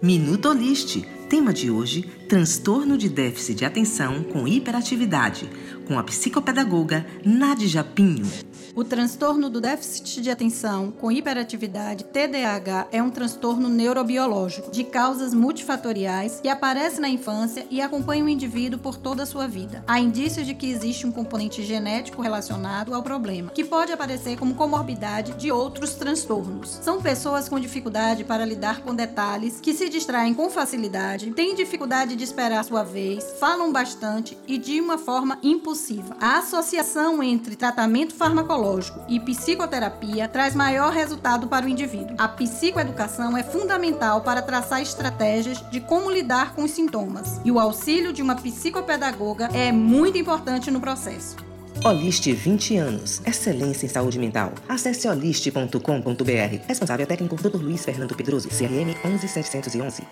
Minuto Olist. Tema de hoje: transtorno de déficit de atenção com hiperatividade, com a psicopedagoga Nádia Pinho. O transtorno do déficit de atenção com hiperatividade, TDAH, é um transtorno neurobiológico de causas multifatoriais que aparece na infância e acompanha o indivíduo por toda a sua vida. Há indícios de que existe um componente genético relacionado ao problema, que pode aparecer como comorbidade de outros transtornos. São pessoas com dificuldade para lidar com detalhes, que se distraem com facilidade, têm dificuldade de esperar sua vez, falam bastante e de uma forma impulsiva. A associação entre tratamento farmacológico psicológico e psicoterapia traz maior resultado para o indivíduo. A psicoeducação é fundamental para traçar estratégias de como lidar com os sintomas, e o auxílio de uma psicopedagoga é muito importante no processo. Oliste 20 anos. Excelência em saúde mental. Acesse oliste.com.br. Responsável técnico Dr. Luiz Fernando Pedroso, CRM 11711.